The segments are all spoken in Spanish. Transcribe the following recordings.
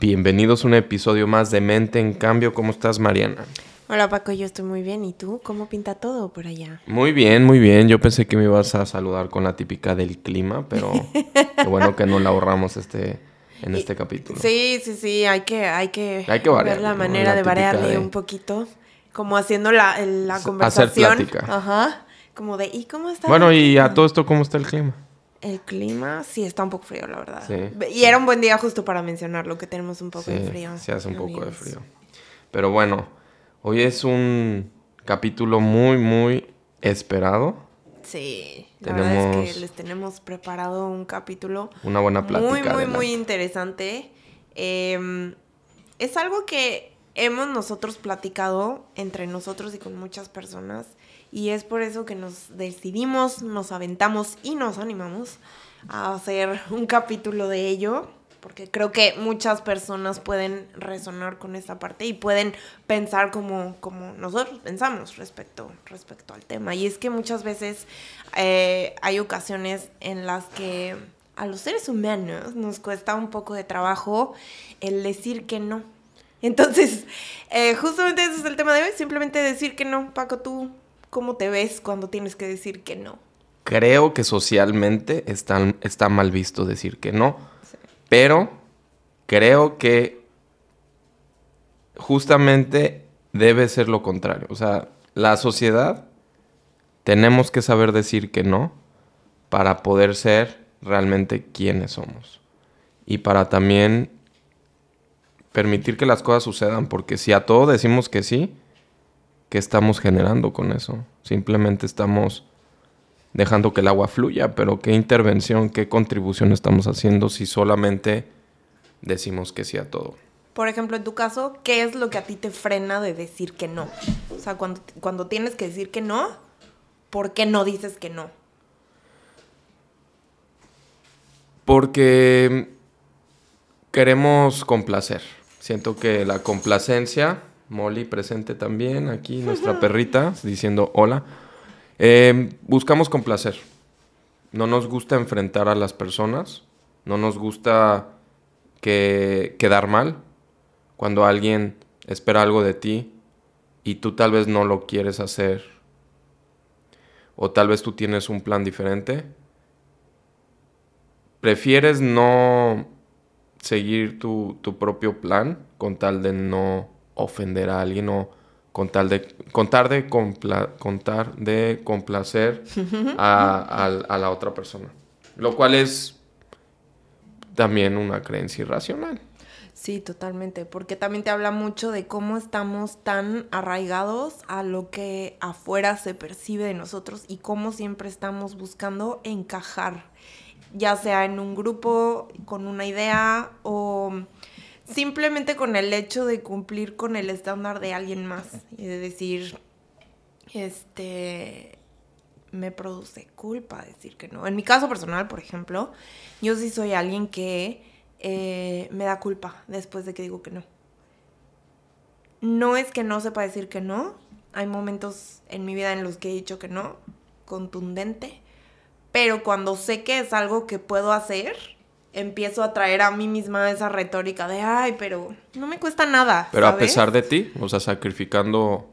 Bienvenidos a un episodio más de Mente en Cambio. ¿Cómo estás, Mariana? Hola Paco, yo estoy muy bien. ¿Y tú? ¿Cómo pinta todo por allá? Muy bien, muy bien. Yo pensé que me ibas a saludar con la típica del clima, pero qué bueno que no la ahorramos este, en este capítulo. Sí, sí, sí. Hay que, hay que, Hay que variar, ver la ¿no? manera La de variarle de- un poquito. Como haciendo la, la Hacer conversación. plática. Ajá. Como de, ¿y cómo está? Bueno, el y clima?" a todo esto, ¿cómo está el clima? El clima sí está un poco frío, la verdad. Sí. Y era un buen día justo para mencionarlo, que tenemos un poco sí, de frío. sí hace un poco de frío. Pero bueno, hoy es un capítulo muy, muy esperado. Sí, la verdad es que les tenemos preparado un capítulo Una buena plática. Muy, muy, adelante. muy interesante. Eh, es algo que hemos nosotros platicado entre nosotros y con muchas personas. Y es por eso que nos decidimos, nos aventamos y nos animamos a hacer un capítulo de ello. Porque creo que muchas personas pueden resonar con esta parte y pueden pensar como, como nosotros pensamos respecto, respecto al tema. Y es que muchas veces eh, hay ocasiones en las que a los seres humanos nos cuesta un poco de trabajo el decir que no. Entonces, eh, justamente ese es el tema de hoy, simplemente decir que no. Paco, ¿tú cómo te ves cuando tienes que decir que no? Creo que socialmente está, está mal visto decir que no, pero creo que justamente debe ser lo contrario. O sea, la sociedad tenemos que saber decir que no para poder ser realmente quienes somos. Y para también permitir que las cosas sucedan, porque si a todo decimos que sí, ¿qué estamos generando con eso? Simplemente estamos dejando que el agua fluya, pero qué intervención, qué contribución estamos haciendo si solamente decimos que sí a todo. Por ejemplo, en tu caso, ¿qué es lo que a ti te frena de decir que no? O sea, cuando, cuando tienes que decir que no, ¿por qué no dices que no? Porque queremos complacer. Siento que la complacencia, Molly presente también aquí, nuestra perrita, diciendo hola, eh, buscamos complacer. No nos gusta enfrentar a las personas, no nos gusta que quedar mal cuando alguien espera algo de ti y tú tal vez no lo quieres hacer o tal vez tú tienes un plan diferente prefieres no seguir tu, tu propio plan con tal de no ofender a alguien o con tal de contar de contar de complacer a- a la otra persona. Lo cual es también una creencia irracional. Sí, totalmente, porque también te habla mucho de cómo estamos tan arraigados a lo que afuera se percibe de nosotros y cómo siempre estamos buscando encajar, ya sea en un grupo, con una idea o simplemente con el hecho de cumplir con el estándar de alguien más y de decir, este, me produce culpa decir que no. En mi caso personal, por ejemplo, yo sí soy alguien que eh, me da culpa después de que digo que no. No es que no sepa decir que no. Hay momentos en mi vida en los que he dicho que no, contundente. Pero cuando sé que es algo que puedo hacer, empiezo a traer a mí misma esa retórica de, ay, pero no me cuesta nada. Pero a pesar de ti, o sea, sacrificando...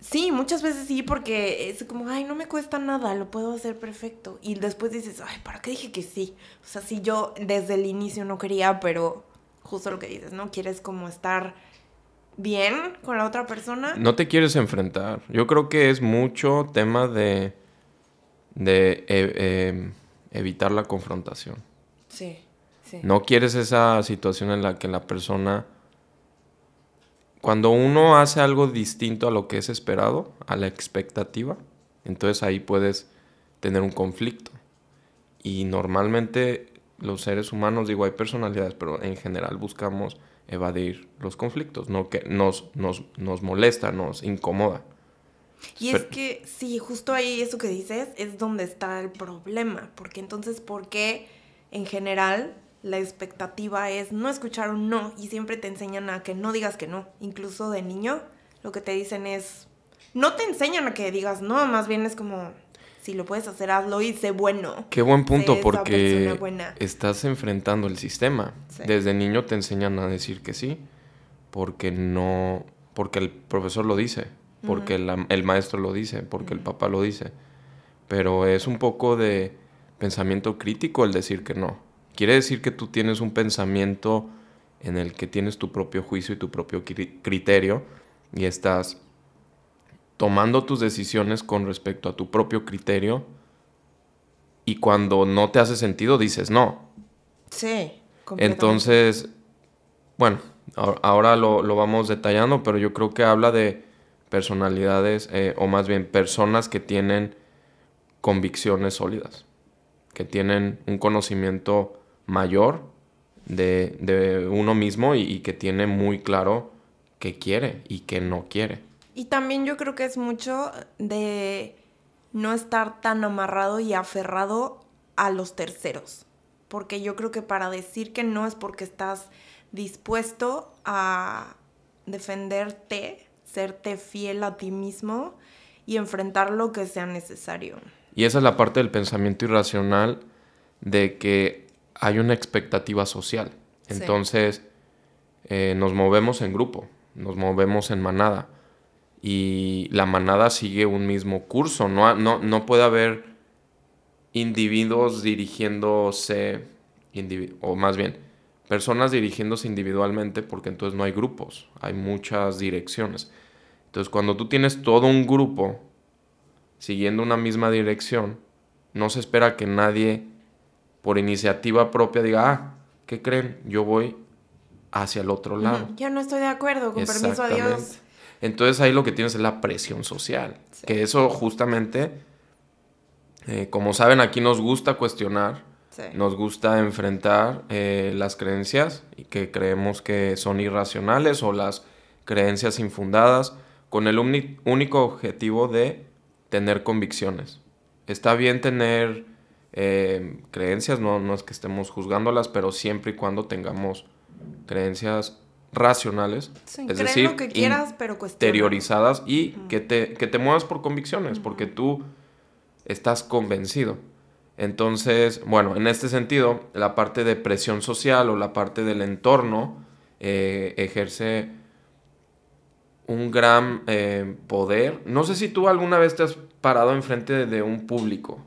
Sí, muchas veces sí, porque es como, ay, no me cuesta nada, lo puedo hacer perfecto. Y después dices, ay, ¿para qué dije que sí? O sea, sí, yo desde el inicio no quería, pero justo lo que dices, ¿no? Quieres como estar bien con la otra persona. No te quieres enfrentar. Yo creo que es mucho tema de, de eh, eh, evitar la confrontación. Sí, sí. No quieres esa situación en la que la persona, cuando uno hace algo distinto a lo que es esperado, a la expectativa, entonces ahí puedes tener un conflicto. Y normalmente los seres humanos, digo, hay personalidades, pero en general buscamos evadir los conflictos, no que nos, nos, nos molesta, nos incomoda. Y es que, sí, justo ahí eso que dices es donde está el problema. Porque entonces, ¿por qué en general la expectativa es no escuchar un no? Y siempre te enseñan a que no digas que no. Incluso de niño, lo que te dicen es. No te enseñan a que digas no, más bien es como. si lo puedes hacer, hazlo y sé bueno. Qué buen punto, porque estás enfrentando el sistema. Sí. Desde niño te enseñan a decir que sí, porque no, porque el profesor lo dice, porque la- el maestro lo dice, porque el papá lo dice. Pero es un poco de pensamiento crítico el decir que no. Quiere decir que tú tienes un pensamiento en el que tienes tu propio juicio y tu propio cri- criterio y estás tomando tus decisiones con respecto a tu propio criterio y cuando no te hace sentido dices no. Sí. Entonces, bueno, ahor- ahora lo, lo vamos detallando, pero yo creo que habla de personalidades, eh, o más bien personas que tienen convicciones sólidas, que tienen un conocimiento mayor de, de uno mismo y, y que tiene muy claro qué quiere y qué no quiere. Y también yo creo que es mucho de no estar tan amarrado y aferrado a los terceros. Porque yo creo que para decir que no es porque estás dispuesto a defenderte, serte fiel a ti mismo y enfrentar lo que sea necesario. Y esa es la parte del pensamiento irracional de que hay una expectativa social. Sí. Entonces, eh, nos movemos en grupo, nos movemos en manada. Y la manada sigue un mismo curso. No, no, no puede haber individuos dirigiéndose, o más bien, personas dirigiéndose individualmente porque entonces no hay grupos, hay muchas direcciones. Entonces, cuando tú tienes todo un grupo siguiendo una misma dirección, no se espera que nadie por iniciativa propia diga, ah, ¿qué creen? Yo voy hacia el otro lado. Ya no estoy de acuerdo, con permiso, Exactamente. adiós. Entonces ahí lo que tienes es la presión social. Sí. Que eso justamente, eh, como saben, aquí nos gusta cuestionar, Sí. nos gusta enfrentar eh, las creencias y que creemos que son irracionales o las creencias infundadas con el único objetivo de tener convicciones. Está bien tener eh, creencias, no, no es que estemos juzgándolas, pero siempre y cuando tengamos creencias racionales, Sí, es decir, que quieras, pero cuestiona. interiorizadas y que, te, que te muevas por convicciones, porque tú estás convencido. Entonces, bueno, en este sentido, la parte de presión social o la parte del entorno eh, ejerce un gran eh, poder. No sé si tú alguna vez te has parado enfrente de, de un público.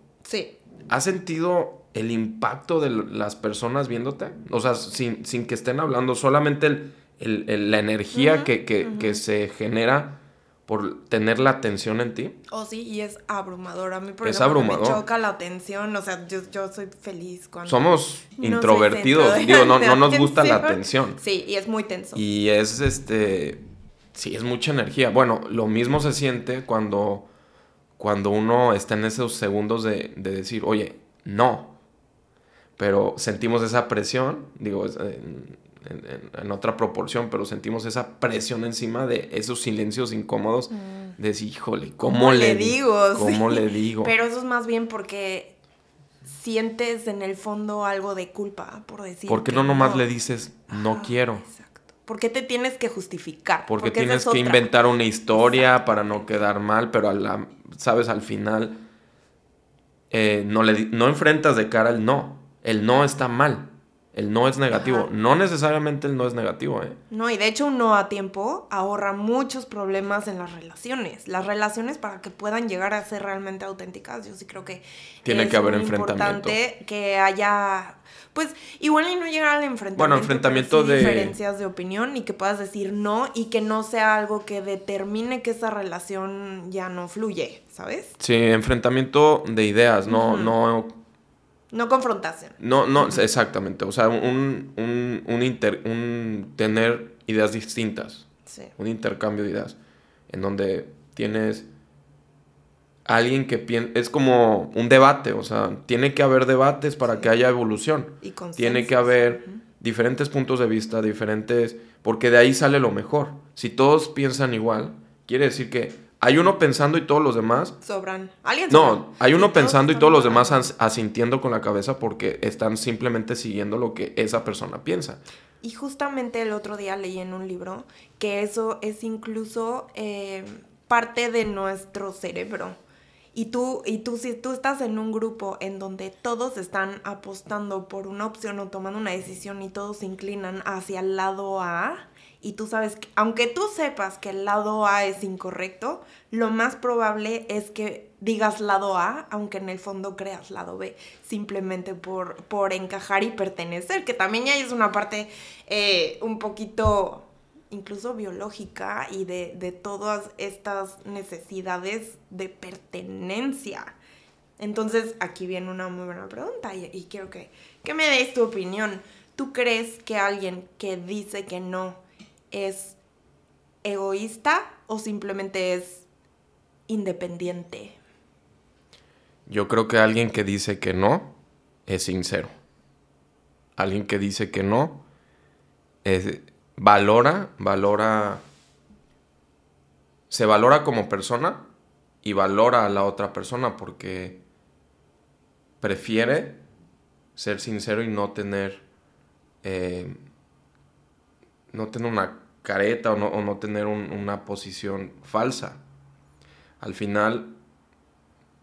¿Has sentido el impacto de las personas viéndote? O sea, sin, sin que estén hablando, solamente el- el- el- la energía que, que- que se genera por tener la atención en ti. Oh, sí, y es abrumador. A mí, por Es ejemplo, me abrumador. choca la atención. O sea, yo, yo soy feliz cuando... Somos no introvertidos, digo, no, no nos gusta la atención. Sí, y es muy tenso. Y es este. Sí, es mucha energía. Bueno, lo mismo se siente cuando, cuando uno está en esos segundos de, de decir, oye, no. Pero sentimos esa presión, digo, eh, en, en- en otra proporción, pero sentimos esa presión encima de esos silencios incómodos. De decir, híjole, ¿cómo, Mm. ¿Cómo le, le di- digo? ¿Cómo Sí. le digo? Pero eso es más bien porque sientes en el fondo algo de culpa por decir ¿Por qué no nomás le dices, no quiero? Exacto. ¿Por qué te tienes que justificar? Porque, tienes es que otra. inventar una historia para no quedar mal, pero a la, sabes, al final eh, no, le, no enfrentas de cara el no. El no está mal. El no es negativo. Ajá. No necesariamente el no es negativo, ¿eh? No, y de hecho un no a tiempo ahorra muchos problemas en las relaciones. Las relaciones para que puedan llegar a ser realmente auténticas, yo sí creo que Tiene es que haber muy enfrentamiento. importante que haya, pues igual y no llegar al enfrentamiento. Bueno, pero enfrentamiento sí de- diferencias de opinión y que puedas decir no y que no sea algo que determine que esa relación ya no fluye, ¿sabes? Sí, enfrentamiento de ideas, no, Ujú. no, No confrontación. no, no, exactamente. O sea, un, un, un, inter- un tener ideas distintas. Sí. un intercambio de ideas, en donde tienes alguien que piensa, es como un debate, o sea, tiene que haber debates para que haya evolución, Y tiene que haber diferentes puntos de vista, diferentes, porque de ahí sale lo mejor. Si todos piensan igual, quiere decir que hay uno pensando y todos los demás... Sobran. Alguien sobra. No, hay Sí, uno todos pensando y todos los demás as- asintiendo con la cabeza porque están simplemente siguiendo lo que esa persona piensa. Y justamente el otro día leí en un libro que eso es incluso eh, parte de nuestro cerebro y tú, y tú, si tú estás en un grupo en donde todos están apostando por una opción o tomando una decisión y todos se inclinan hacia el lado A, y tú sabes que, aunque tú sepas que el lado A es incorrecto, lo más probable es que digas lado A, aunque en el fondo creas lado B, simplemente por, por encajar y pertenecer, que también ya es una parte eh, un poquito incluso biológica y de, todas estas necesidades de pertenencia. Entonces, aquí viene una muy buena pregunta y, quiero que, que, me des tu opinión. ¿Tú crees que alguien que dice que no es egoísta o simplemente es independiente? Yo creo que alguien que dice que no es sincero. Alguien que dice que no es, valora, valora, se valora como persona y valora a la otra persona porque prefiere ser sincero y no tener, eh, no tener una careta o no, tener una posición falsa. Al final,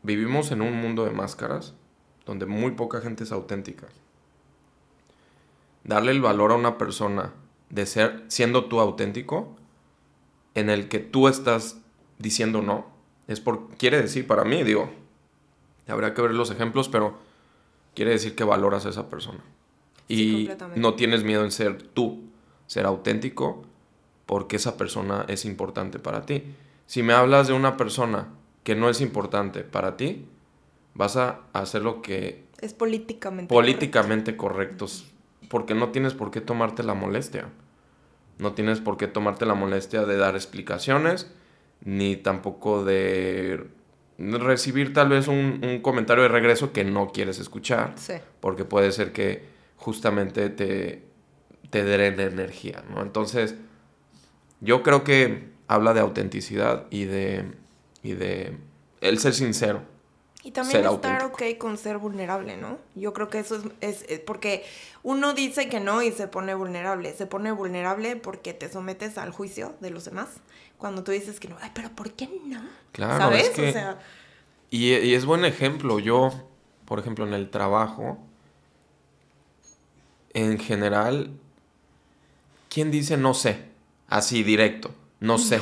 vivimos en un mundo de máscaras donde muy poca gente es auténtica. Darle el valor a una persona de ser, siendo tú auténtico, en el que tú estás diciendo no, es por, quiere decir para mí, digo, habrá que ver los ejemplos, pero quiere decir que valoras a esa persona. y no tienes miedo en ser tú, ser auténtico, porque esa persona es importante para ti. Si me hablas de una persona que no es importante para ti, vas a hacer lo que... Es políticamente Políticamente correctos porque no tienes por qué tomarte la molestia. No tienes por qué tomarte la molestia de dar explicaciones, ni tampoco de recibir tal vez un, comentario de regreso que no quieres escuchar. Porque puede ser que justamente te, te drene energía, ¿no? Entonces, yo creo que habla de autenticidad y de, y de el ser sincero. Y también estar ok con ser vulnerable, ¿no? Yo creo que eso es, es, porque uno dice que no y se pone vulnerable. Se pone vulnerable porque te sometes al juicio de los demás. Cuando tú dices que no, ay, pero ¿por qué no? Claro, ¿sabes? o sea... y, y es buen ejemplo. Yo, por ejemplo, en el trabajo, en general, ¿quién dice no sé? Así, directo. No sé.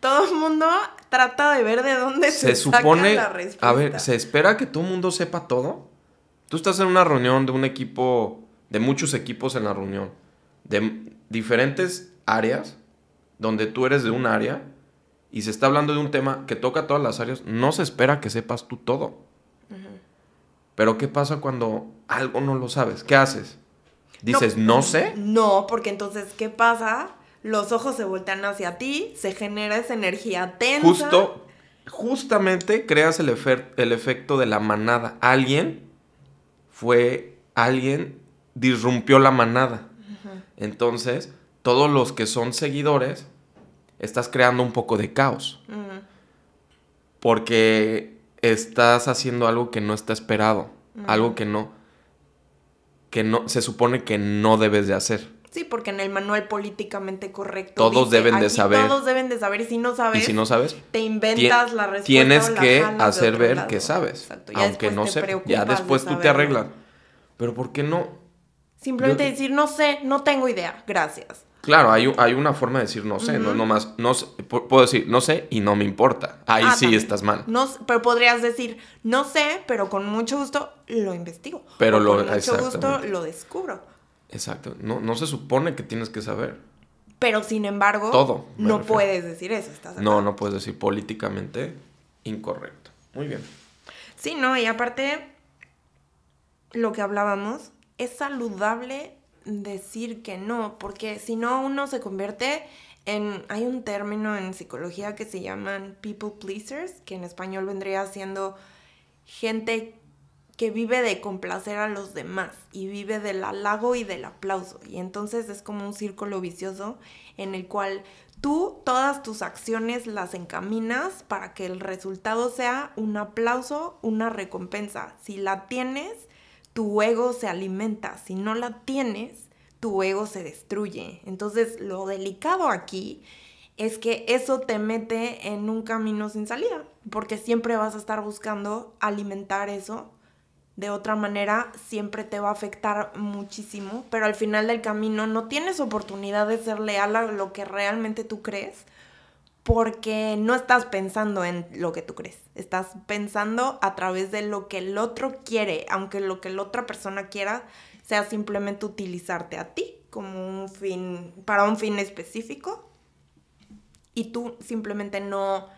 Todo el mundo trata de ver de dónde se, supone. la respuesta. A ver, ¿se espera que todo el mundo sepa todo? Tú estás en una reunión de un equipo, de muchos equipos en la reunión, de diferentes áreas, donde tú eres de un área y se está hablando de un tema que toca todas las áreas, no se espera que sepas tú todo. Pero ¿qué pasa cuando algo no lo sabes? ¿Qué haces? Dices, no, no sé. No, porque entonces, ¿qué pasa? Los ojos se voltean hacia ti, se genera esa energía tensa. Justo, justamente creas el, el efecto de la manada. Alguien fue, alguien disrumpió la manada. Entonces, todos los que son seguidores, estás creando un poco de caos. Porque estás haciendo algo que no está esperado, algo que no, que no, se supone que no debes de hacer. Sí, porque en el manual políticamente correcto. Todos deben de saber. Todos deben de saber. Y si no sabes. Y si no sabes. Te inventas la respuesta. Tienes que hacer ver que sabes. Exacto. aunque no sé. Ya después tú te arreglas. Pero ¿por qué no? Simplemente decir, no sé, no tengo idea. Gracias. Claro, hay, hay una forma de decir no sé, no nomás, no puedo decir no sé y no me importa. Ahí ah, sí estás mal. No, pero podrías decir no sé, pero con mucho gusto lo investigo. Pero lo, con mucho gusto lo descubro. Exacto. No, no se supone que tienes que saber. Pero sin embargo, Todo, no puedes decir eso. ¿estás no, no puedes decir políticamente incorrecto. Muy bien. Sí, no, y aparte, lo que hablábamos, es saludable decir que no, porque si no uno se convierte en, hay un término en psicología que se llaman people pleasers, que en español vendría siendo gente que vive de complacer a los demás y vive del halago y del aplauso. Y entonces es como un círculo vicioso en el cual tú todas tus acciones las encaminas para que el resultado sea un aplauso, una recompensa. Si la tienes, tu ego se alimenta. Si no la tienes, tu ego se destruye. Entonces lo delicado aquí es que eso te mete en un camino sin salida, porque siempre vas a estar buscando alimentar eso. De otra manera, siempre te va a afectar muchísimo, pero al final del camino no tienes oportunidad de ser leal a lo que realmente tú crees, porque no estás pensando en lo que tú crees, estás pensando a través de lo que el otro quiere, aunque lo que la otra persona quiera sea simplemente utilizarte a ti como un fin, para un fin específico, y tú simplemente no,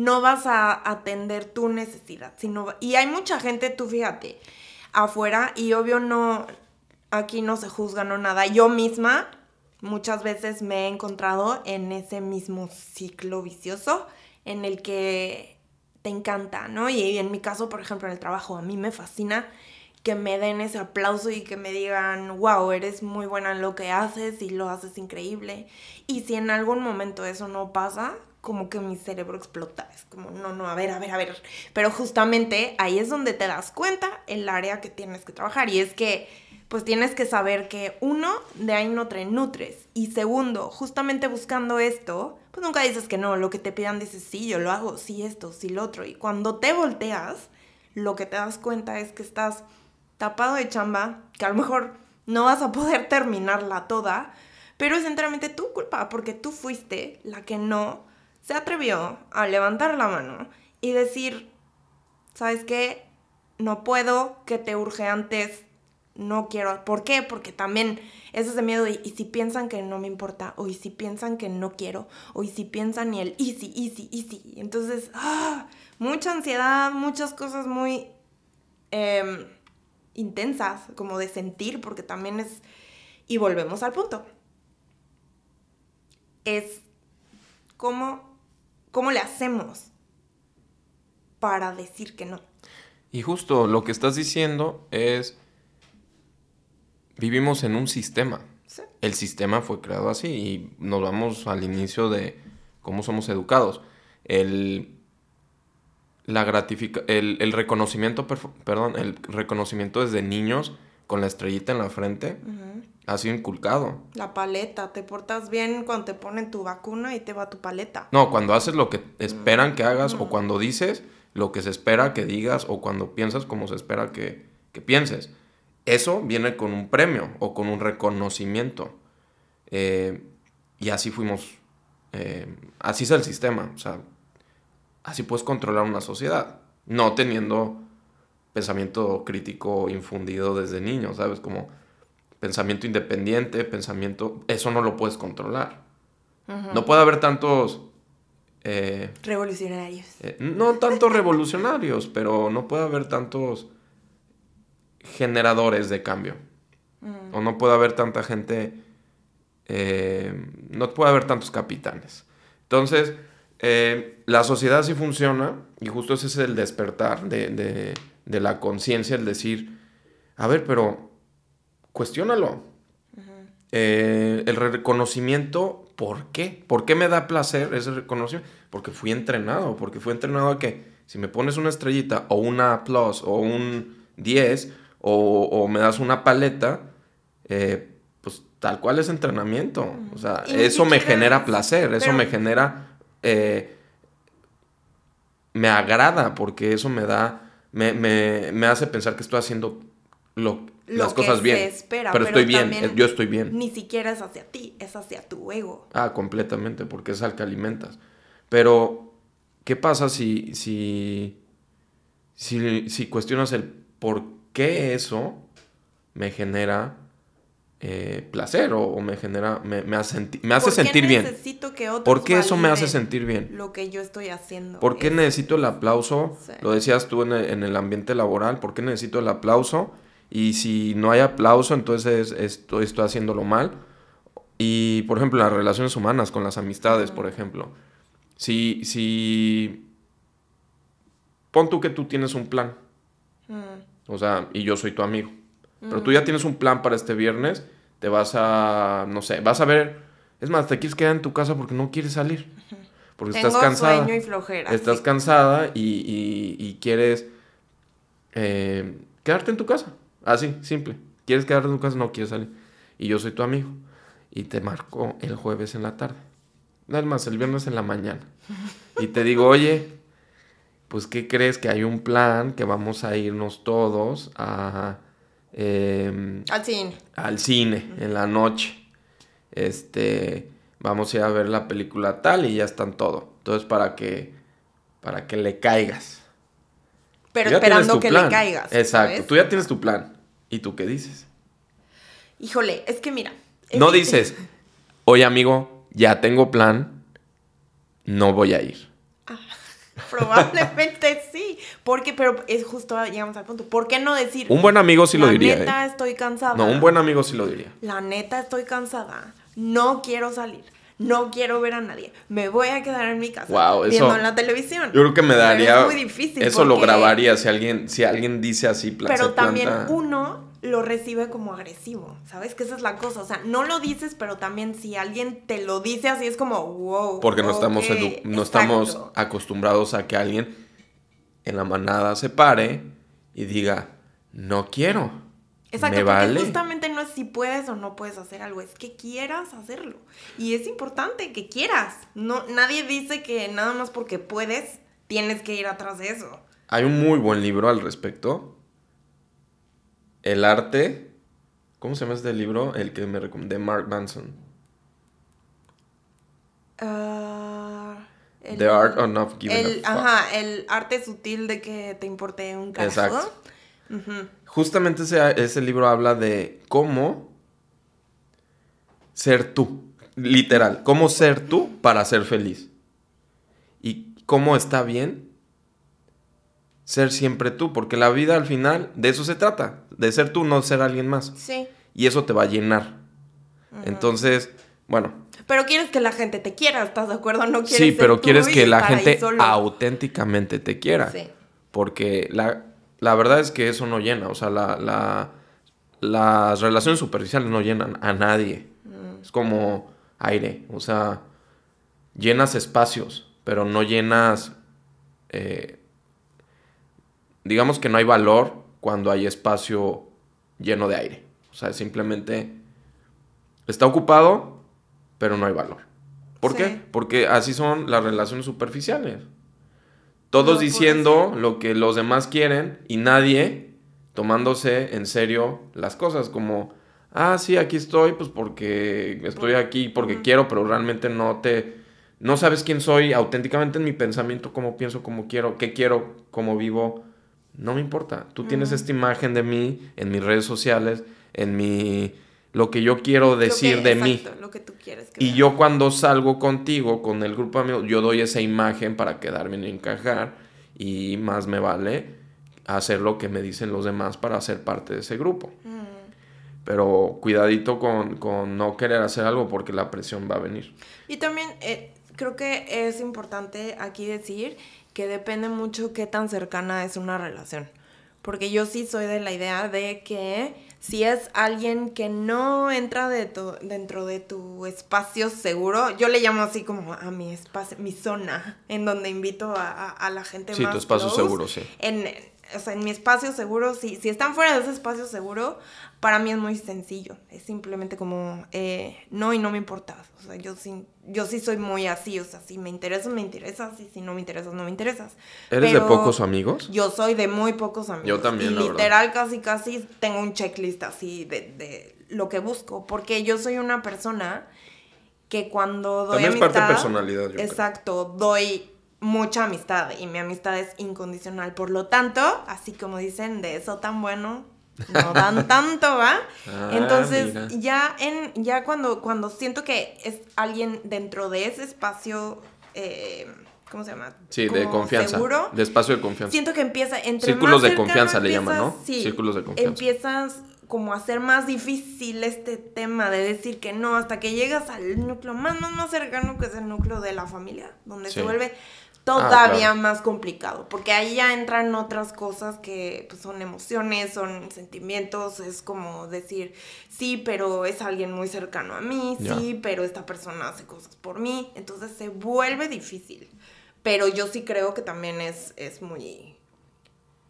no vas a atender tu necesidad, sino, y hay mucha gente, tú fíjate, afuera, y obvio no, aquí no se juzga, no nada, yo misma muchas veces me he encontrado en ese mismo ciclo vicioso en el que te encanta, ¿no? Y en mi caso, por ejemplo, en el trabajo, a mí me fascina que me den ese aplauso y que me digan, wow, eres muy buena en lo que haces y lo haces increíble. Y si en algún momento eso no pasa, como que mi cerebro explota. Es como, no, no, a ver, a ver, a ver. Pero justamente ahí es donde te das cuenta el área que tienes que trabajar. Y es que pues tienes que saber que uno, de ahí no te nutres. Y segundo, justamente buscando esto, pues nunca dices que no, lo que te pidan dices, sí, yo lo hago, sí esto, sí lo otro. Y cuando te volteas, lo que te das cuenta es que estás tapado de chamba, que a lo mejor no vas a poder terminarla toda, pero es enteramente tu culpa, porque tú fuiste la que no se atrevió a levantar la mano y decir, ¿sabes qué? No puedo, que te urge antes, no quiero. ¿Por qué? Porque también es ese miedo y, y, si piensan que no me importa, o y si piensan que no quiero, o y si piensan ni el easy, easy, easy. Entonces, ¡ah! mucha ansiedad, muchas cosas muy eh, intensas, como de sentir, porque también es... Y volvemos al punto. Es cómo, cómo le hacemos para decir que no. Y justo lo que estás diciendo es vivimos en un sistema. El sistema fue creado así y nos vamos al inicio de cómo somos educados. El, la gratifica el, el reconocimiento, perdón, el reconocimiento desde niños con la estrellita en la frente ha sido inculcado. La paleta, te portas bien cuando te ponen tu vacuna y te va tu paleta. No, cuando haces lo que esperan que hagas o cuando dices lo que se espera que digas o cuando piensas como se espera que, que pienses eso viene con un premio o con un reconocimiento. Eh, y así fuimos, eh, así es el sistema, o sea, así puedes controlar una sociedad, no teniendo pensamiento crítico infundido desde niño, ¿sabes? Como pensamiento independiente, pensamiento, eso no lo puedes controlar. No puede haber tantos... Eh, revolucionarios. no tantos revolucionarios, pero no puede haber tantos generadores de cambio. Mm. O no puede haber tanta gente, eh, no puede haber tantos capitanes. Entonces, eh, la sociedad sí funciona y justo ese es el despertar de, la conciencia, el decir, a ver, pero cuestiónalo. Eh, el reconocimiento, ¿por qué? ¿Por qué me da placer ese reconocimiento? Porque fui entrenado, porque fui entrenado a que si me pones una estrellita o una plus o un 10, o, me das una paleta, eh, pues tal cual es entrenamiento. O sea, eso me genera placer, eso me genera... Eh, me agrada porque eso me da... Me, hace pensar que estoy haciendo lo, las cosas bien. pero, estoy bien, yo estoy bien. Ni siquiera es hacia ti, es hacia tu ego. Ah, completamente, porque es al que alimentas. Pero, ¿qué pasa si, si, si, si cuestionas el por qué eso me genera eh, placer o, me genera, me, hace, me hace sentir bien. Que ¿Por qué eso me hace sentir bien? Lo que yo estoy haciendo. ¿Por qué necesito el aplauso? Lo decías tú en el, ambiente laboral, ¿por qué necesito el aplauso? Y si no hay aplauso, entonces estoy, estoy haciéndolo mal. Y, por ejemplo, las relaciones humanas, con las amistades, por ejemplo. Si, si... Pon tú que tú tienes un plan. O sea, y yo soy tu amigo. Pero tú ya tienes un plan para este viernes, te vas a, no sé, vas a ver, es más, te quieres quedar en tu casa porque no quieres salir. Porque estás cansada. Sueño y flojera. Estás cansada y, quieres eh, quedarte en tu casa. Así, simple. Quieres quedarte en tu casa, no quieres salir. Y yo soy tu amigo. Y te marco el jueves en la tarde. nada más el viernes en la mañana. Y te digo, oye, pues ¿qué crees? Que hay un plan que vamos a irnos todos a... em, Al cine. al cine en la noche. Este, vamos a ir a ver la película tal y ya están todo. Entonces para que para que le caigas. Pero esperando que plan. le caigas. Exacto, ¿sabes? tú ya tienes tu plan. ¿Y tú qué dices? Híjole, es que mira. es No que- dices, "Oye, amigo, ya tengo plan. No voy a ir." Probablemente sí. Porque, pero es justo, llegamos al punto. ¿Por qué no decir? Un buen amigo sí lo la diría. neta ¿eh? estoy cansada. No, un buen amigo sí lo diría. La neta estoy cansada. No quiero salir. No quiero ver a nadie. Me voy a quedar en mi casa eso- viendo la televisión. Yo creo que me Pero daría es muy difícil. Eso lo grabaría si alguien si alguien dice así Pero también planta- uno lo recibe como agresivo, ¿sabes? Que esa es la cosa. O sea, no lo dices, pero también si alguien te lo dice así es como, wow. Porque no estamos, no estamos acostumbrados a que alguien en la manada se pare y diga, no quiero. Exacto, me porque vale. justamente no es si puedes o no puedes hacer algo, es que quieras hacerlo. Y es importante que quieras. No, nadie dice que nada más porque puedes, tienes que ir atrás de eso. Hay un muy buen libro al respecto. El arte. ¿Cómo se llama este libro? El que me recomendé, Mark Manson. Ah, el- The Art of Not Giving a el, Fuck. Ajá, el arte sutil de que te importe un carajo. Exacto. Ujú. Justamente ese, ese libro habla de cómo ser tú. Literal. Cómo ser tú para ser feliz. Y cómo está bien ser siempre tú. Porque la vida al final de eso se trata. De ser tú, no ser alguien más. Sí. Y eso te va a llenar. Entonces, bueno. Pero quieres que la gente te quiera, ¿estás de acuerdo? No quieres Sí, ser pero tú quieres que la gente auténticamente te quiera. Sí. Porque la, la verdad es que eso no llena. O sea, la, la- las relaciones superficiales no llenan a nadie. Mm. Es como aire. O sea, llenas espacios, pero no llenas... eh, digamos que no hay valor cuando hay espacio lleno de aire. O sea, simplemente está ocupado, pero no hay valor. ¿Por Sí. qué? Porque así son las relaciones superficiales. Todos No, diciendo lo que los demás quieren y nadie tomándose en serio las cosas como, ah, sí, aquí estoy, pues porque estoy aquí, porque quiero, pero realmente no te, no sabes quién soy auténticamente en mi pensamiento, cómo pienso, cómo quiero, qué quiero, cómo vivo. No me importa. Tú tienes esta imagen de mí en mis redes sociales, en mi, lo que yo quiero que- decir de mí. exacto, Lo que tú quieres que Y vean. yo cuando salgo contigo, con el grupo de amigos, yo doy esa imagen para quedarme y encajar. Y más me vale hacer lo que me dicen los demás para ser parte de ese grupo. Mm. Pero cuidadito con, con no querer hacer algo porque la presión va a venir. Y también eh, creo que es importante aquí decir que depende mucho qué tan cercana es una relación. Porque yo sí soy de la idea de que si es alguien que no entra de tu- dentro de tu espacio seguro, yo le llamo así como a mi espacio, mi zona, en donde invito a, a- a la gente Sí, más tu espacio close. seguro, sí. En, o sea, en mi espacio seguro, si, si están fuera de ese espacio seguro, para mí es muy sencillo. Es simplemente como, eh, no y no me importa. O sea, yo sí, yo sí soy muy así. O sea, si me interesas, me interesas. Y si no me interesas, no me interesas. ¿Eres de pocos amigos? Yo soy de muy pocos amigos. Yo también, Y la verdad. literal, casi, casi tengo un checklist así de, de lo que busco. Porque yo soy una persona que cuando doy También es parte de personalidad, yo creo. Exacto, doy mucha amistad y mi amistad es incondicional. Por lo tanto, así como dicen, de eso tan bueno, no dan tanto, ¿va? Ah, Entonces, mira. ya en ya cuando, cuando siento que es alguien dentro de ese espacio, eh, ¿cómo se llama? Sí, de confianza. Seguro. De espacio de confianza. Siento que empieza entre Círculos más de confianza le llaman, empiezas- ¿no? Sí, Círculos de confianza. Empiezas como a hacer más difícil este tema de decir que no hasta que llegas al núcleo más más más cercano que es el núcleo de la familia, donde Sí. se vuelve Ah, todavía claro. más complicado, porque ahí ya entran otras cosas que pues, son emociones, son sentimientos, es como decir, sí, pero es alguien muy cercano a mí, sí, pero esta persona hace cosas por mí, entonces se vuelve difícil. Pero yo sí creo que también es, es muy,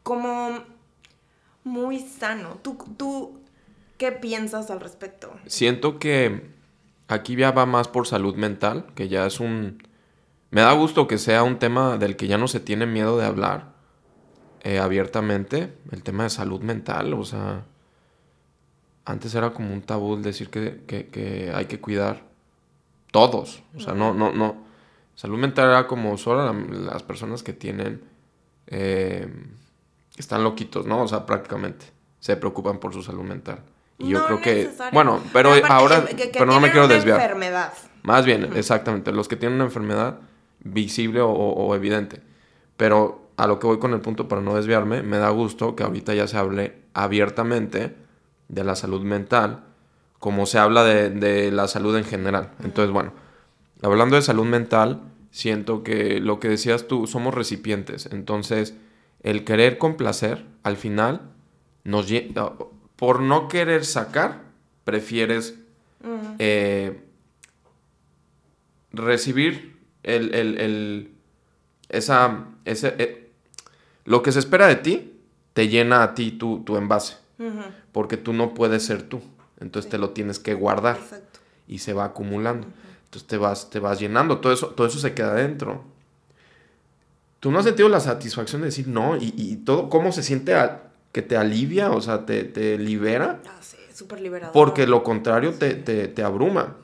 como, muy sano. ¿Tú, ¿Tú qué piensas al respecto? Siento que aquí ya va más por salud mental, que ya es un... Me da gusto que sea un tema del que ya no se tiene miedo de hablar eh, abiertamente, el tema de salud mental, o sea, antes era como un tabú decir que, que- que hay que cuidar todos, o sea, no, no, no. Salud mental era como solo la- las personas que tienen, eh, están loquitos, ¿no? O sea, prácticamente se preocupan por su salud mental. Y yo No creo que, bueno, pero ahora, que- pero no me quiero desviar. enfermedad. Más bien, exactamente, los que tienen una enfermedad visible o, evidente. Pero a lo que voy con el punto para no desviarme, me da gusto que ahorita ya se hable abiertamente de la salud mental, como se habla de, de la salud en general. Entonces, bueno, hablando de salud mental, siento que lo que decías tú, somos recipientes. Entonces, el querer complacer, al final, nos por no querer sacar, prefieres eh, recibir el, el- el- esa, ese, eh, lo que se espera de ti, te llena a ti tu, tu envase, porque tú no puedes ser tú, entonces te lo tienes que guardar Exacto. y se va acumulando, entonces te vas, te vas llenando, todo eso, todo eso se queda dentro. Tú no has sentido la satisfacción de decir no y, y todo, cómo se siente que te alivia, o sea, te, te libera. Ah, sí, súper liberador. Porque lo contrario te, te- te abruma.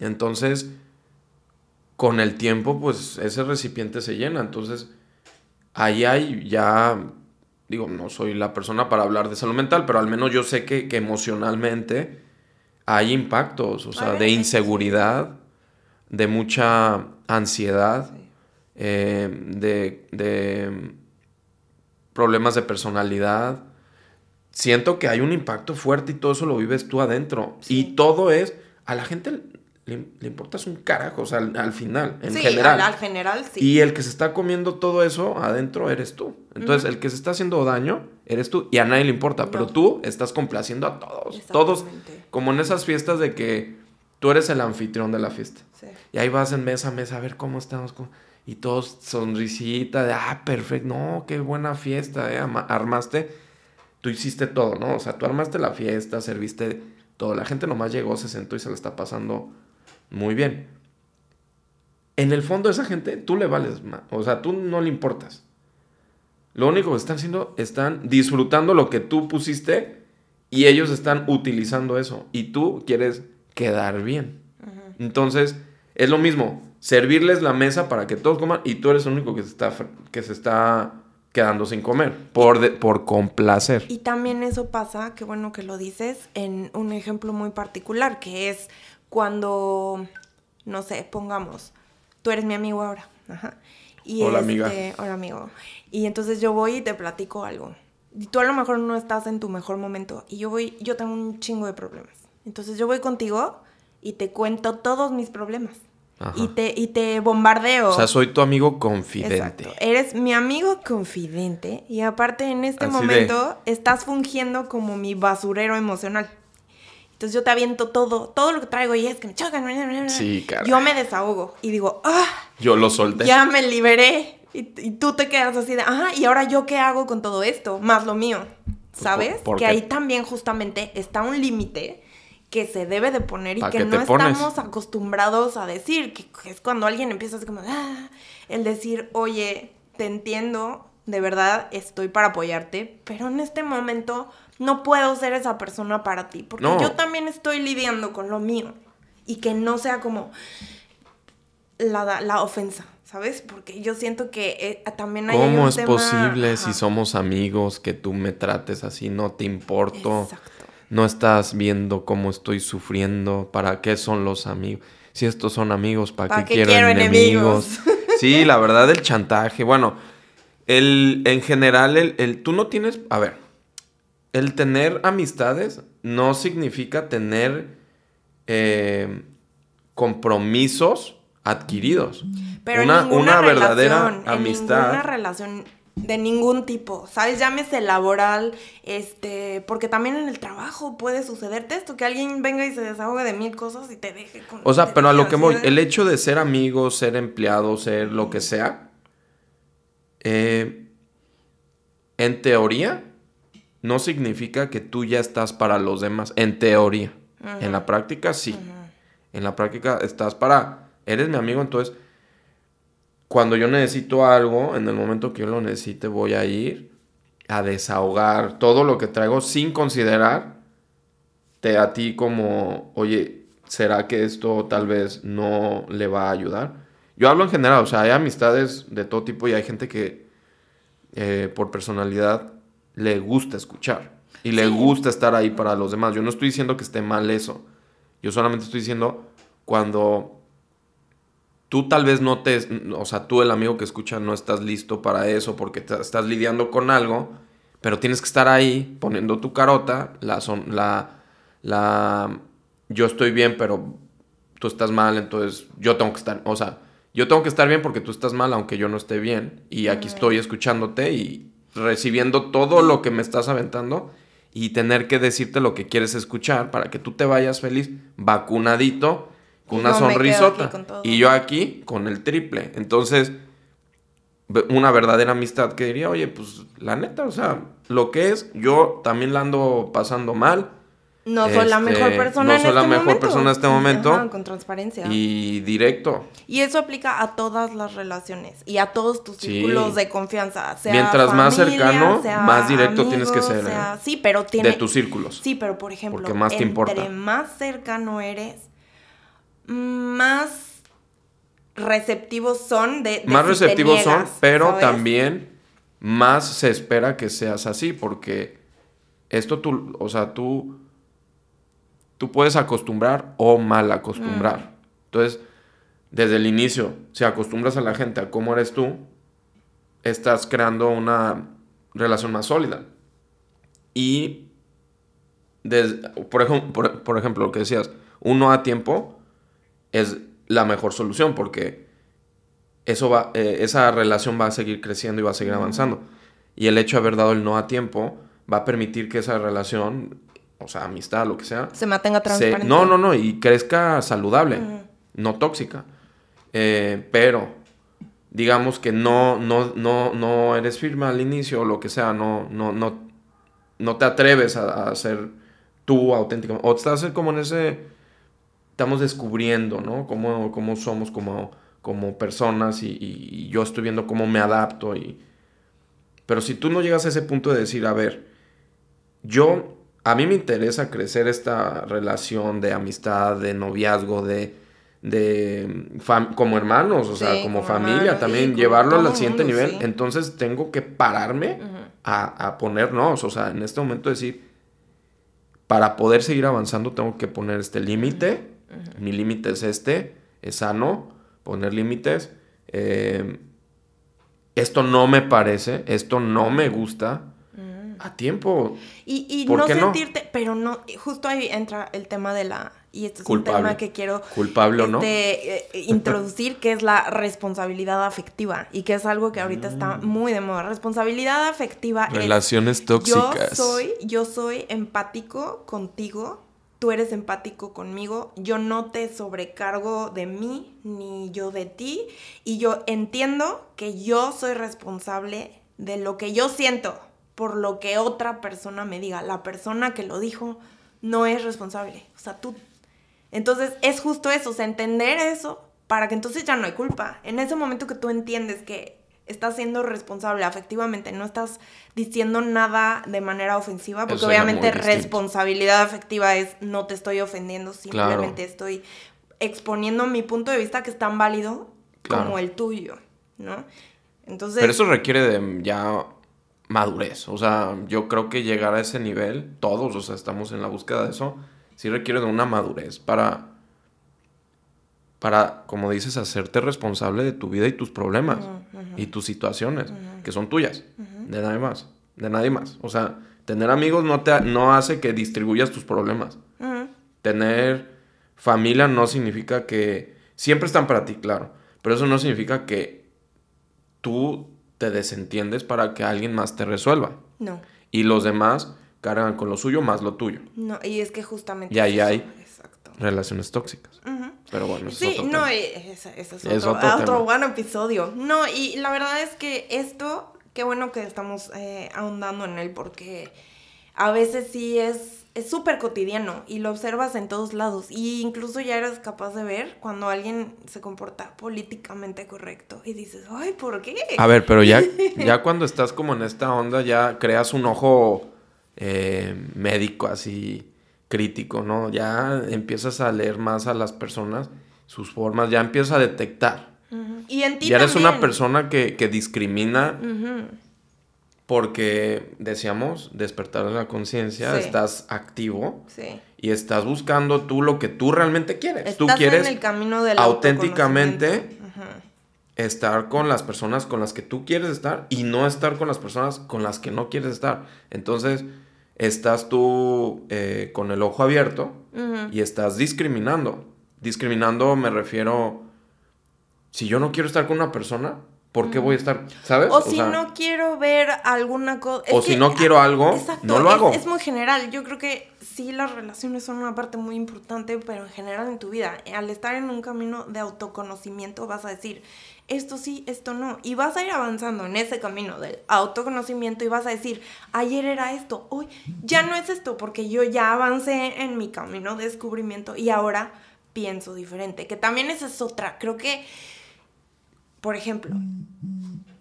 Entonces, con el tiempo, pues ese recipiente se llena. Entonces, ahí hay ya, digo, no soy la persona para hablar de salud mental, pero al menos yo sé que, que emocionalmente hay impactos, o sea, de inseguridad, de mucha ansiedad, eh, de, de problemas de personalidad. Siento que hay un impacto fuerte y todo eso lo vives tú adentro. Sí. Y todo es, a la gente le, le importas un carajo, o sea, al, al final, en sí, general. Al, al general, sí. Y el que se está comiendo todo eso adentro eres tú. Entonces, el que se está haciendo daño eres tú y a nadie le importa, pero tú estás complaciendo a todos. Todos, como en esas fiestas de que tú eres el anfitrión de la fiesta. Sí. Y ahí vas en mesa a mesa a ver cómo estamos. cómo- Y todos sonrisita de, ah, perfecto, no, qué buena fiesta, eh, armaste, tú hiciste todo, ¿no? O sea, tú armaste la fiesta, serviste todo. La gente nomás llegó, se sentó y se la está pasando muy bien. En el fondo esa gente, tú le vales, ma- o sea, tú no le importas. Lo único que están haciendo, están disfrutando lo que tú pusiste y ellos están utilizando eso. Y tú quieres quedar bien. Entonces, es lo mismo, servirles la mesa para que todos coman y tú eres el único que se está, que se está quedando sin comer, por, de- por complacer. Y también eso pasa, qué bueno que lo dices, en un ejemplo muy particular, que es cuando, no sé, pongamos, tú eres mi amigo ahora. Ajá. Y Hola, amiga. este, Hola, amigo. Y entonces yo voy y te platico algo. Y tú a lo mejor no estás en tu mejor momento. Y yo voy, yo tengo un chingo de problemas. Entonces yo voy contigo y te cuento todos mis problemas. Ajá. Y te, y te bombardeo. O sea, soy tu amigo confidente. Exacto. Eres mi amigo confidente y aparte en este Así de- momento estás fungiendo como mi basurero emocional. Entonces yo te aviento todo, todo lo que traigo y es que me chocan. Sí, caray. Yo me desahogo y digo, ah, Yo lo solté. ya me liberé. Y, y tú te quedas así de, ajá, ¿y ahora yo qué hago con todo esto? Más lo mío. ¿Sabes? ¿por- que ahí también justamente está un límite que se debe de poner y ¿Pa' que no pones? estamos acostumbrados a decir, que es cuando alguien empieza así como, ah, el decir, oye, te entiendo, de verdad estoy para apoyarte, pero en este momento no puedo ser esa persona para ti, porque No. yo también estoy lidiando con lo mío y que no sea como la, la ofensa, ¿sabes? Porque yo siento que eh, también hay ¿Cómo un es tema- posible ajá. si somos amigos que tú me trates así? No te importo. Exacto. No estás viendo cómo estoy sufriendo. ¿Para qué son los amigos? Si estos son amigos, ¿para, ¿Pa' qué, qué quiero, quiero enemigos? enemigos? sí, la verdad, el chantaje. Bueno, el, en general, el, el- tú no tienes. A ver, el tener amistades no significa tener eh, compromisos adquiridos. Pero una, una verdadera amistad. Ninguna relación de ningún tipo, ¿sabes? Llámese laboral, este, porque también en el trabajo puede sucederte esto, que alguien venga y se desahogue de mil cosas y te deje con... O sea, pero a lo que voy, el hecho de ser amigo, ser empleado, ser lo que sea, eh, en teoría, no significa que tú ya estás para los demás. En teoría. En la práctica, sí. En la práctica estás para, eres mi amigo, entonces cuando yo necesito algo, en el momento que yo lo necesite, voy a ir a desahogar todo lo que traigo sin considerar a ti como, oye, ¿será que esto tal vez no le va a ayudar? Yo hablo en general, o sea, hay amistades de todo tipo y hay gente que eh, por personalidad le gusta escuchar y le gusta estar ahí para los demás. Yo no estoy diciendo que esté mal eso. Yo solamente estoy diciendo cuando tú tal vez no te, o sea, tú el amigo que escucha no estás listo para eso porque estás lidiando con algo, pero tienes que estar ahí poniendo tu carota, la, son, la, la, yo estoy bien, pero tú estás mal, entonces yo tengo que estar, o sea, yo tengo que estar bien porque tú estás mal aunque yo no esté bien y aquí estoy escuchándote y recibiendo todo lo que me estás aventando y tener que decirte lo que quieres escuchar para que tú te vayas feliz, vacunadito una sonrisota. Y yo aquí con el triple. Entonces, una verdadera amistad que diría, oye, pues la neta, o sea, lo que es, yo también la ando pasando mal. No soy la mejor este, persona no soy la este mejor persona en este momento. con transparencia. Y directo. Y eso aplica a todas las relaciones y a todos tus círculos de confianza. Mientras más cercano, más directo tienes que ser. ¿eh? sí, pero tiene, de tus círculos. Sí, pero por ejemplo, Porque más te entre más cercano eres, más receptivos son de... más receptivos son, pero también más se espera que seas así, porque esto tú, o sea, tú, tú puedes acostumbrar o mal acostumbrar. Mm. Entonces, desde el inicio, si acostumbras a la gente a cómo eres tú, estás creando una relación más sólida. Y, por, ejemplo, por ejemplo, lo que decías, uno a tiempo es la mejor solución porque eso va, eh, esa relación va a seguir creciendo y va a seguir avanzando. Y el hecho de haber dado el no a tiempo va a permitir que esa relación, o sea, amistad, lo que sea, se mantenga transparente. no, no, no, y crezca saludable, no tóxica. Eh, pero digamos que no, no, no, no eres firme al inicio o lo que sea, no, no, no, no te atreves a, a ser tú auténtico. O estás como en ese estamos descubriendo, ¿no? Cómo, cómo somos como, como personas y, yo estoy viendo cómo me adapto. Y... Pero si tú no llegas a ese punto de decir, a ver, yo, a mí me interesa crecer esta relación de amistad, de noviazgo, de, de como hermanos, o sea, como, familia también, llevarlo al siguiente nivel. Entonces tengo que pararme a, a ponernos, o sea, en este momento decir, para poder seguir avanzando tengo que poner este límite mi límite es este, es sano, poner límites. Eh, esto no me parece, esto no me gusta. A tiempo. Y, no sentirte, pero no, justo ahí entra el tema de la, y este es un tema que quiero culpable no. este, eh, introducir que es la responsabilidad afectiva y que es algo que ahorita está mm. muy de moda. Responsabilidad afectiva relaciones tóxicas. yo soy yo soy empático contigo tú eres empático conmigo, yo no te sobrecargo de mí ni yo de ti y yo entiendo que yo soy responsable de lo que yo siento por lo que otra persona me diga. La persona que lo dijo no es responsable, o sea, tú. Entonces es justo eso, o sea, entender eso para que entonces ya no hay culpa. En ese momento que tú entiendes que estás siendo responsable afectivamente, no estás diciendo nada de manera ofensiva, porque obviamente responsabilidad afectiva es no te estoy ofendiendo, simplemente estoy exponiendo mi punto de vista que es tan válido como el tuyo, ¿no? Entonces... Pero eso requiere de ya madurez, o sea, yo creo que llegar a ese nivel, todos, o sea, estamos en la búsqueda de eso, sí requiere de una madurez para para, como dices, hacerte responsable de tu vida y tus problemas y tus situaciones, que son tuyas, de nadie más, de nadie más. O sea, tener amigos no, te, no hace que distribuyas tus problemas. Tener familia no significa que siempre están para ti, claro, pero eso no significa que tú te desentiendes para que alguien más te resuelva. No. Y los demás cargan con lo suyo más lo tuyo. No, y es que justamente... Y ahí hay relaciones tóxicas. Pero bueno, sí, no, ese, es otro, buen episodio. No, y la verdad es que esto, qué bueno que estamos eh, ahondando en él, porque a veces sí es es súper cotidiano y lo observas en todos lados. Y incluso ya eres capaz de ver cuando alguien se comporta políticamente correcto y dices, ay, ¿por qué? A ver, pero ya, ya cuando estás como en esta onda, ya creas un ojo eh, médico así crítico, ¿no? Ya empiezas a leer más a las personas, sus formas, ya empiezas a detectar. Y en ti Ya eres una persona que, que discrimina. Porque, decíamos, despertar de la conciencia, Sí. estás activo Sí. y estás buscando tú lo que tú realmente quieres. tú Estás quieres en el camino del auténticamente estar con las personas con las que tú quieres estar y no estar con las personas con las que no quieres estar. Entonces, estás tú eh, con el ojo abierto y estás discriminando. Discriminando me refiero, si yo no quiero estar con una persona, ¿por qué voy a estar? ¿Sabes? O si sea, no quiero ver alguna cosa. O si no quiero algo, no lo es- hago. Es, muy general. Yo creo que sí, las relaciones son una parte muy importante, pero en general en tu vida. Al estar en un camino de autoconocimiento, vas a decir esto sí, esto no. Y vas a ir avanzando en ese camino del autoconocimiento y vas a decir, ayer era esto, hoy ya no es esto, porque yo ya avancé en mi camino de descubrimiento y ahora pienso diferente. Que también esa es otra. Creo que, por ejemplo,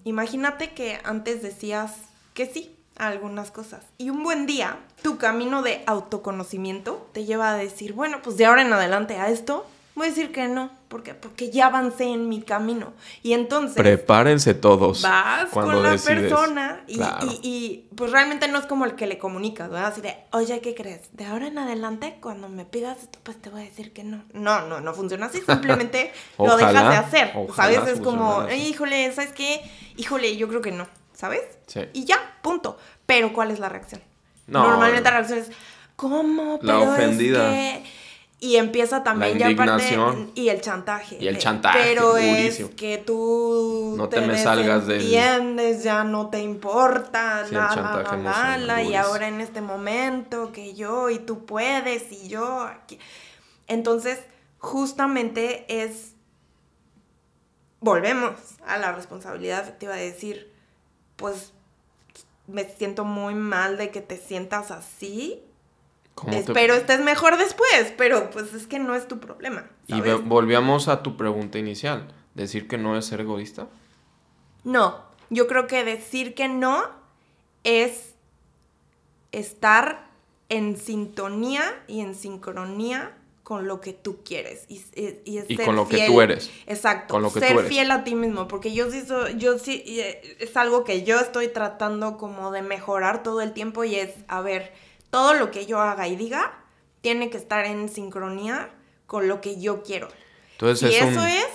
Imagínate que antes decías que sí a algunas cosas y un buen día tu camino de autoconocimiento te lleva a decir, bueno, pues de ahora en adelante a esto voy a decir que no, ¿por qué? Porque ya avancé en mi camino. Y entonces Prepárense todos. vas cuando con la decides. persona y, Claro. y- y, pues realmente no es como el que le comunicas, ¿verdad? Así de, oye, ¿qué crees? De ahora en adelante, cuando me pidas esto, pues te voy a decir que no. No, no, no funciona así, simplemente lo dejas de Ojalá, hacer, ojalá ¿sabes? Es como, híjole, ¿sabes qué? Híjole, yo creo que no, ¿sabes? Sí. Y ya, punto. Pero ¿cuál es la reacción? No, Normalmente no. la reacción es, ¿cómo? La Pero es ofendida. que-". Y empieza también ya aparte indignación. y el chantaje. Y el chantaje, Pero durísimo. es que tú No te me salgas del- entiendes, ya no te importa, Sí, la, la, la, la, emocional, la, y ahora en este momento que yo y tú puedes y yo aquí. Entonces, justamente es volvemos a la responsabilidad afectiva de decir, pues me siento muy mal de que te sientas así. ¿Cómo te- Espero estés mejor después, pero pues es que no es tu problema. Y volvíamos a tu pregunta inicial. Decir que no es ser egoísta. No, yo creo que decir que no es estar en sintonía y en sincronía con lo que tú quieres y, y- y es Y ser con lo que tú eres. Exacto, Con lo que ser tú eres. fiel a ti mismo, porque yo sí soy, yo sí eh, es algo que yo estoy tratando como de mejorar todo el tiempo y es, a ver, todo lo que yo haga y diga tiene que estar en sincronía con lo que yo quiero. Entonces Si es eso un... es,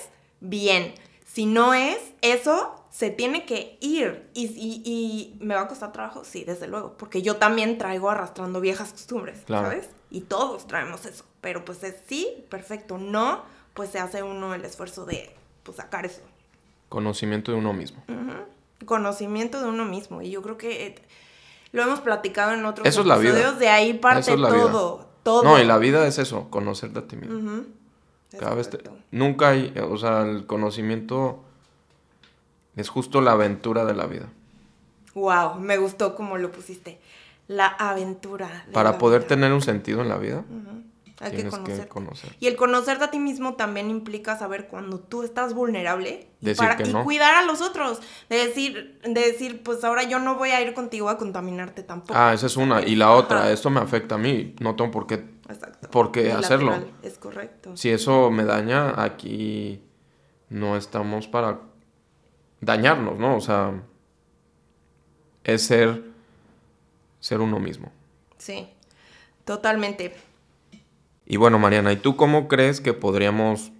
bien. Si no es, eso se tiene que ir. Y, y- y me va a costar trabajo, sí, desde luego. Porque yo también traigo arrastrando viejas costumbres, Claro. ¿sabes? Y todos traemos eso. Pero pues es sí, perfecto. No, pues se hace uno el esfuerzo de pues, sacar eso. Conocimiento de uno mismo. Conocimiento de uno mismo. Y yo creo que eh, lo hemos platicado en otros Eso es la vida. episodios. De ahí parte Eso es la vida. todo. Todo. No, y la vida es eso, conocerte a ti mismo. Cada vez te-. Nunca hay, o sea, el conocimiento es justo la aventura de la vida. Wow, me gustó como lo pusiste. La aventura. de Para la poder vida. tener un sentido en la vida, Ujú. Hay que conocer. Y el conocerte a ti mismo también implica saber cuando tú estás vulnerable y, Decir para- que y no. cuidar a los otros. De decir, de decir, pues ahora yo no voy a ir contigo a contaminarte tampoco. Ah, esa es una. Y la otra, Ajá. esto me afecta a mí. No tengo por qué. Exacto. ¿por qué hacerlo? Es correcto. Si eso me daña, aquí no estamos para dañarnos, ¿no? O sea, es ser, ser uno mismo. Sí, totalmente. Y bueno, Mariana, ¿y tú cómo crees que podríamos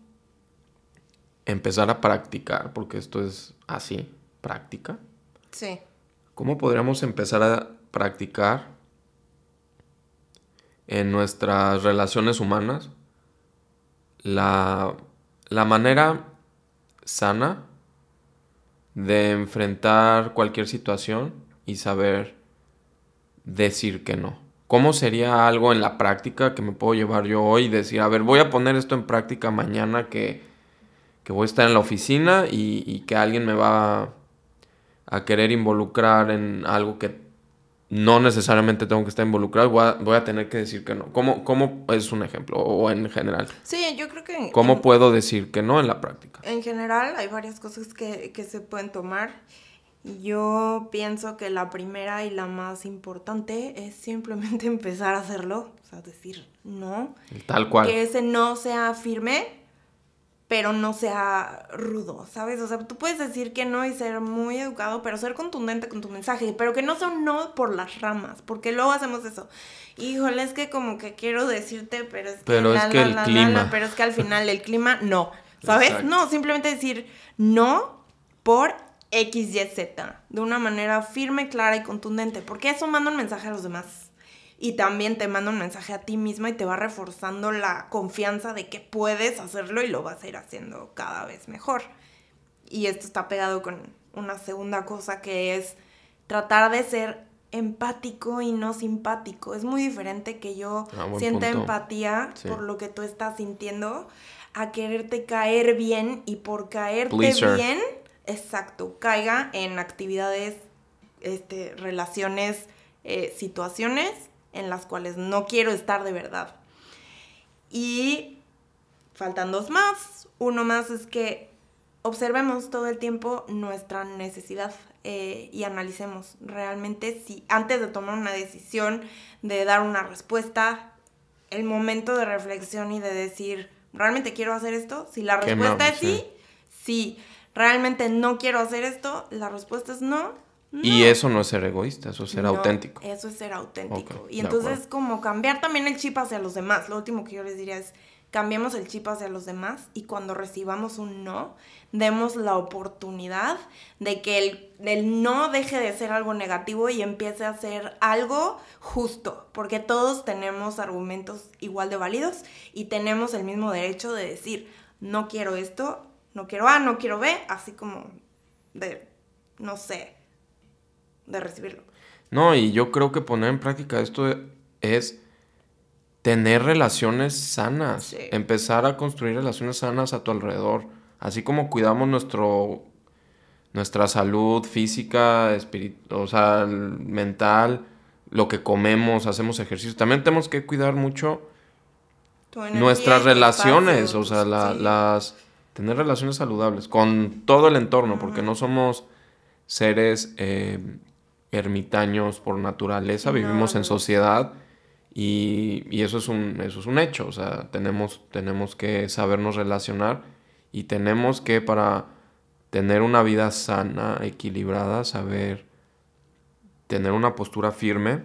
empezar a practicar? Porque esto es así, práctica. Sí. ¿Cómo podríamos empezar a practicar en nuestras relaciones humanas la, la manera sana de enfrentar cualquier situación y saber decir que no? ¿Cómo sería algo en la práctica que me puedo llevar yo hoy y decir, a ver, voy a poner esto en práctica mañana que, que voy a estar en la oficina y, y que alguien me va a querer involucrar en algo que no necesariamente tengo que estar involucrado, voy a, voy a tener que decir que no. ¿Cómo, ¿Cómo es un ejemplo o en general? Sí, yo creo que... ¿Cómo en, puedo decir que no en la práctica? En general hay varias cosas que, que se pueden tomar. Yo pienso que la primera y la más importante es simplemente empezar a hacerlo, o sea, decir no. Tal cual. Que ese no sea firme, pero no sea rudo, ¿sabes? O sea, tú puedes decir que no y ser muy educado, pero ser contundente con tu mensaje, pero que no sea un no por las ramas, porque luego hacemos eso. Híjole, es que como que quiero decirte, pero es que, Pero es la, que la, el la, clima. pero es que al final el clima no, ¿sabes? Exacto. No, simplemente decir no por X, Y, Z, de una manera firme, clara y contundente, porque eso manda un mensaje a los demás. Y también te manda un mensaje a ti misma y te va reforzando la confianza de que puedes hacerlo y lo vas a ir haciendo cada vez mejor. Y esto está pegado con una segunda cosa que es tratar de ser empático y no simpático. Es muy diferente que yo Ah, sienta punto. empatía Sí. por lo que tú estás sintiendo a quererte caer bien y por caerte Pleaser. bien, exacto, caiga en actividades, este, relaciones, eh, situaciones en las cuales no quiero estar de verdad. Y faltan dos más. Uno más es que observemos todo el tiempo nuestra necesidad eh, y analicemos realmente si antes de tomar una decisión, de dar una respuesta, el momento de reflexión y de decir, ¿realmente quiero hacer esto? Si la ¿Qué me respuesta es sí, sí. ¿Realmente no quiero hacer esto? La respuesta es no. Y eso no es ser egoísta, eso es ser No, auténtico. Eso es ser auténtico. Y entonces como cambiar también el chip hacia los demás. Lo último que yo les diría es cambiemos el chip hacia los demás y cuando recibamos un no, demos la oportunidad de que el, el no deje de ser algo negativo y empiece a ser algo justo, porque todos tenemos argumentos igual de válidos y tenemos el mismo derecho de decir, no quiero esto, no quiero A, no quiero B, así como de, no sé, de recibirlo. No, y yo creo que poner en práctica esto es tener relaciones sanas, Sí. empezar a construir relaciones sanas a tu alrededor, así como cuidamos nuestro nuestra salud física, espirit- o sea, mental, lo que comemos, hacemos ejercicio. También tenemos que cuidar mucho nuestras relaciones, espacio, o sea, tus- la- sí. las tener relaciones saludables con todo el entorno, porque no somos seres eh, ermitaños por naturaleza, No, vivimos en sociedad y, y eso es un eso es un hecho, o sea, tenemos tenemos que sabernos relacionar y tenemos que para tener una vida sana, equilibrada, saber tener una postura firme,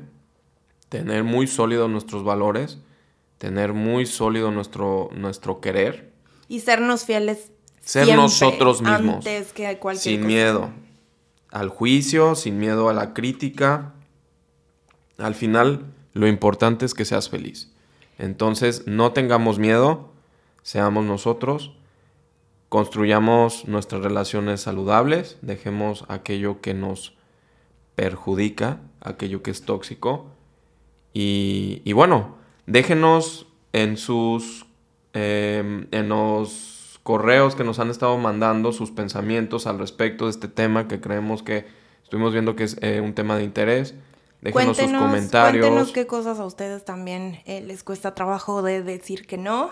tener muy sólidos nuestros valores, tener muy sólido nuestro, nuestro querer, Y sernos fieles. Ser siempre, nosotros mismos, Antes que cualquier sin cosa. miedo al juicio, sin miedo a la crítica. Al final, lo importante es que seas feliz. Entonces, no tengamos miedo, seamos nosotros, construyamos nuestras relaciones saludables, dejemos aquello que nos perjudica, aquello que es tóxico. Y, y bueno, déjenos en sus eh, en los correos que nos han estado mandando sus pensamientos al respecto de este tema que creemos que estuvimos viendo que es eh, un tema de interés. Déjenos sus comentarios. Cuéntenos qué cosas a ustedes también eh, les cuesta trabajo de decir que no.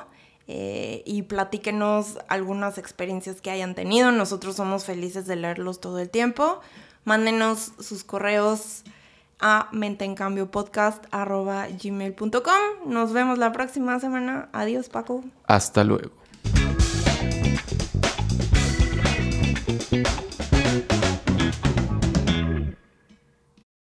eh, y platíquenos algunas experiencias que hayan tenido. Nosotros somos felices de leerlos todo el tiempo. Mándenos sus correos a menteencambiopodcast.gmail.com. Nos vemos la próxima semana. Adiós, Paco. Hasta luego.